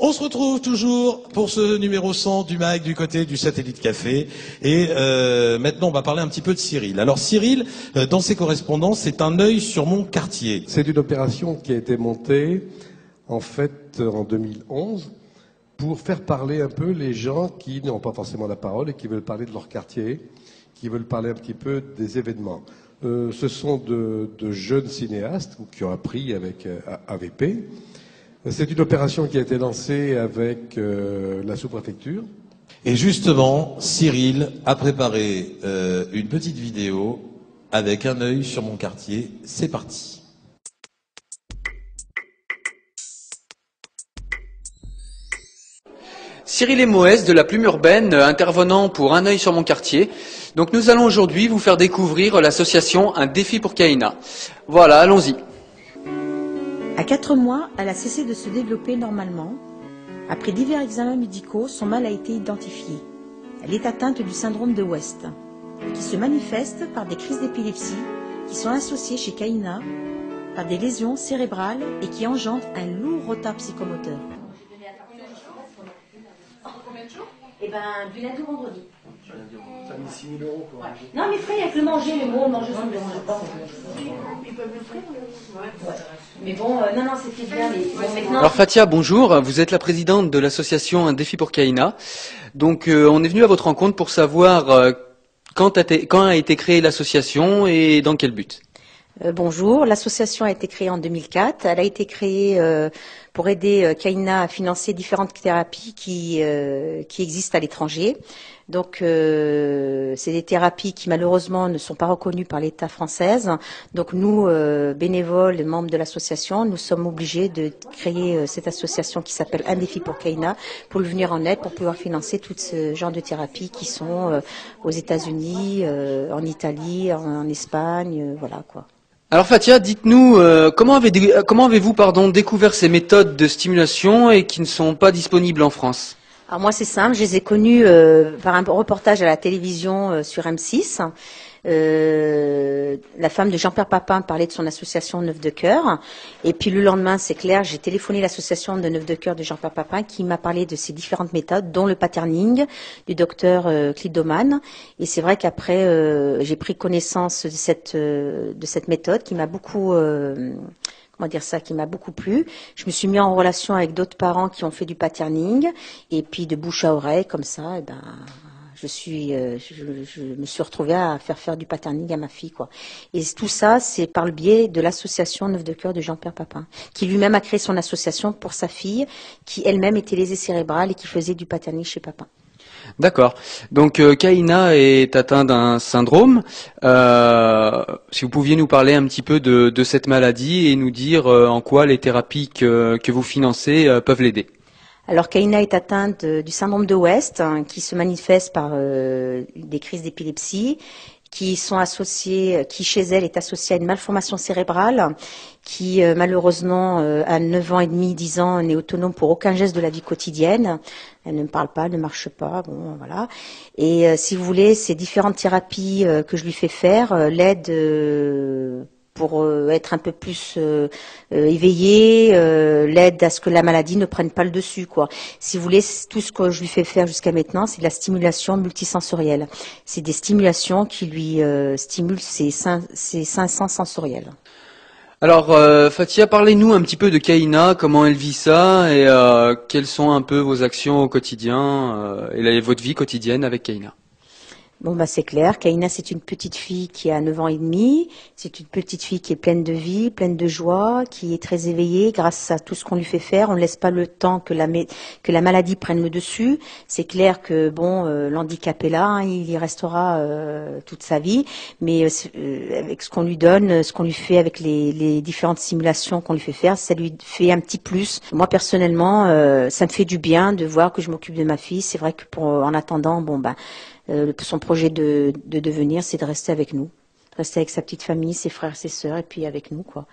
On se retrouve toujours pour ce numéro 100 du MAC du côté du Satellite Café. Et euh, maintenant, on va parler un petit peu de Cyril. Alors Cyril, euh, dans ses correspondances, c'est un œil sur mon quartier. C'est une opération qui a été montée en fait en 2011 pour faire parler un peu les gens qui n'ont pas forcément la parole et qui veulent parler de leur quartier, qui veulent parler un petit peu des événements. Euh, ce sont de, jeunes cinéastes qui ont appris avec AVP. C'est une opération qui a été lancée avec euh, la sous-préfecture. Et justement, Cyril a préparé euh, une petite vidéo avec un œil sur mon quartier. C'est parti. Cyril et Moès de la Plume Urbaine, euh, intervenant pour Un œil sur mon quartier. Donc nous allons aujourd'hui vous faire découvrir l'association Un défi pour Kaina. Voilà, allons-y. À quatre mois, elle a cessé de se développer normalement. Après divers examens médicaux, son mal a été identifié. Elle est atteinte du syndrome de West, qui se manifeste par des crises d'épilepsie qui sont associées chez Kaina par des lésions cérébrales et qui engendrent un lourd retard psychomoteur. Eh ben, du lundi au vendredi. Ça a mis 6 000 euros quoi. Non, mais frère, il n'y a que le manger, mais bon, manger. Ils peuvent le faire Mais bon, euh, non, non, c'était bien. Mais bon, maintenant. Alors Fatia, bonjour. Vous êtes la présidente de l'association Un défi pour Kaina. Donc euh, on est venu à votre rencontre pour savoir euh, quand, a été, quand a été créée l'association et dans quel but? Euh, bonjour, l'association a été créée en 2004. Elle a été créée euh, pour aider euh, Kaina à financer différentes thérapies qui, euh, qui existent à l'étranger. Donc, euh, c'est des thérapies qui malheureusement ne sont pas reconnues par l'État français. Donc, nous, euh, bénévoles, membres de l'association, nous sommes obligés de créer euh, cette association qui s'appelle Un défi pour Kaina pour lui venir en aide, pour pouvoir financer tout ce genre de thérapies qui sont euh, aux États-Unis, en Italie, en, en Espagne, voilà quoi. Alors Fatia, dites-nous euh, comment avez euh, comment avez-vous pardon découvert ces méthodes de stimulation et qui ne sont pas disponibles en France? Alors moi c'est simple, je les ai connus euh, par un reportage à la télévision euh, sur M6. Euh, la femme de Jean-Pierre Papin parlait de son association Neuf de Cœur. Et puis le lendemain, c'est clair, j'ai téléphoné l'association de Neuf de Cœur de Jean-Pierre Papin qui m'a parlé de ces différentes méthodes, dont le patterning du docteur euh, Clidoman. Et c'est vrai qu'après, euh, j'ai pris connaissance de cette, euh, de cette méthode qui m'a beaucoup... comment dire ça, qui m'a beaucoup plu. Je me suis mis en relation avec d'autres parents qui ont fait du patterning et puis de bouche à oreille comme ça, et ben euh, je, me suis retrouvée à faire faire du patterning à ma fille quoi. Et tout ça, c'est par le biais de l'association Neuf de cœur de Jean-Pierre Papin, qui lui-même a créé son association pour sa fille, qui elle-même était lésée cérébrale et qui faisait du patterning chez Papin. D'accord. Donc euh, Kaina est atteint d'un syndrome. Euh, si vous pouviez nous parler un petit peu de, cette maladie et nous dire euh, en quoi les thérapies que, vous financez peuvent l'aider. Alors Kaina est atteinte du syndrome de West, hein, qui se manifeste par euh, des crises d'épilepsie, qui sont associées, qui chez elle est associée à une malformation cérébrale, qui euh, malheureusement euh, à 9 ans et demi, 10 ans n'est autonome pour aucun geste de la vie quotidienne. Elle ne parle pas, elle ne marche pas, bon voilà. Et si vous voulez, ces différentes thérapies que je lui fais faire l'aident pour euh, être un peu plus euh, euh, éveillé, l'aide à ce que la maladie ne prenne pas le dessus. Quoi. Si vous voulez, tout ce que je lui fais faire jusqu'à maintenant, c'est de la stimulation multisensorielle. C'est des stimulations qui lui stimulent ses, ses cinq sens sensoriels. Alors Fatia, parlez-nous un petit peu de Kaina, comment elle vit ça et quelles sont un peu vos actions au quotidien et votre vie quotidienne avec Kaina. Bon, bah, c'est clair. Kaina, c'est une petite fille qui a 9 ans et demi. C'est une petite fille qui est pleine de vie, pleine de joie, qui est très éveillée grâce à tout ce qu'on lui fait faire. On ne laisse pas le temps que la, maladie prenne le dessus. C'est clair que, bon, euh, l'handicap est là, hein, il y restera euh, toute sa vie. Mais euh, avec ce qu'on lui donne, ce qu'on lui fait avec les, différentes simulations qu'on lui fait faire, ça lui fait un petit plus. Moi, personnellement, ça me fait du bien de voir que je m'occupe de ma fille. C'est vrai que pour, en attendant, bon, ben, euh, son projet de, de devenir, c'est de rester avec nous, rester avec sa petite famille, ses frères, ses sœurs, et puis avec nous, quoi.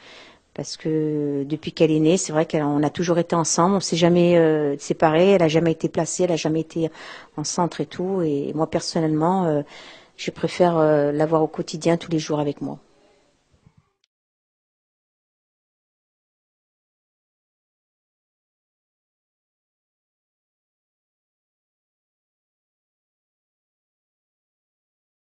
Parce que depuis qu'elle est née, c'est vrai qu'on a toujours été ensemble, on s'est jamais euh, séparés, elle a jamais été placée, elle a jamais été en centre et tout. Et moi personnellement, euh, je préfère euh, l'avoir au quotidien tous les jours avec moi.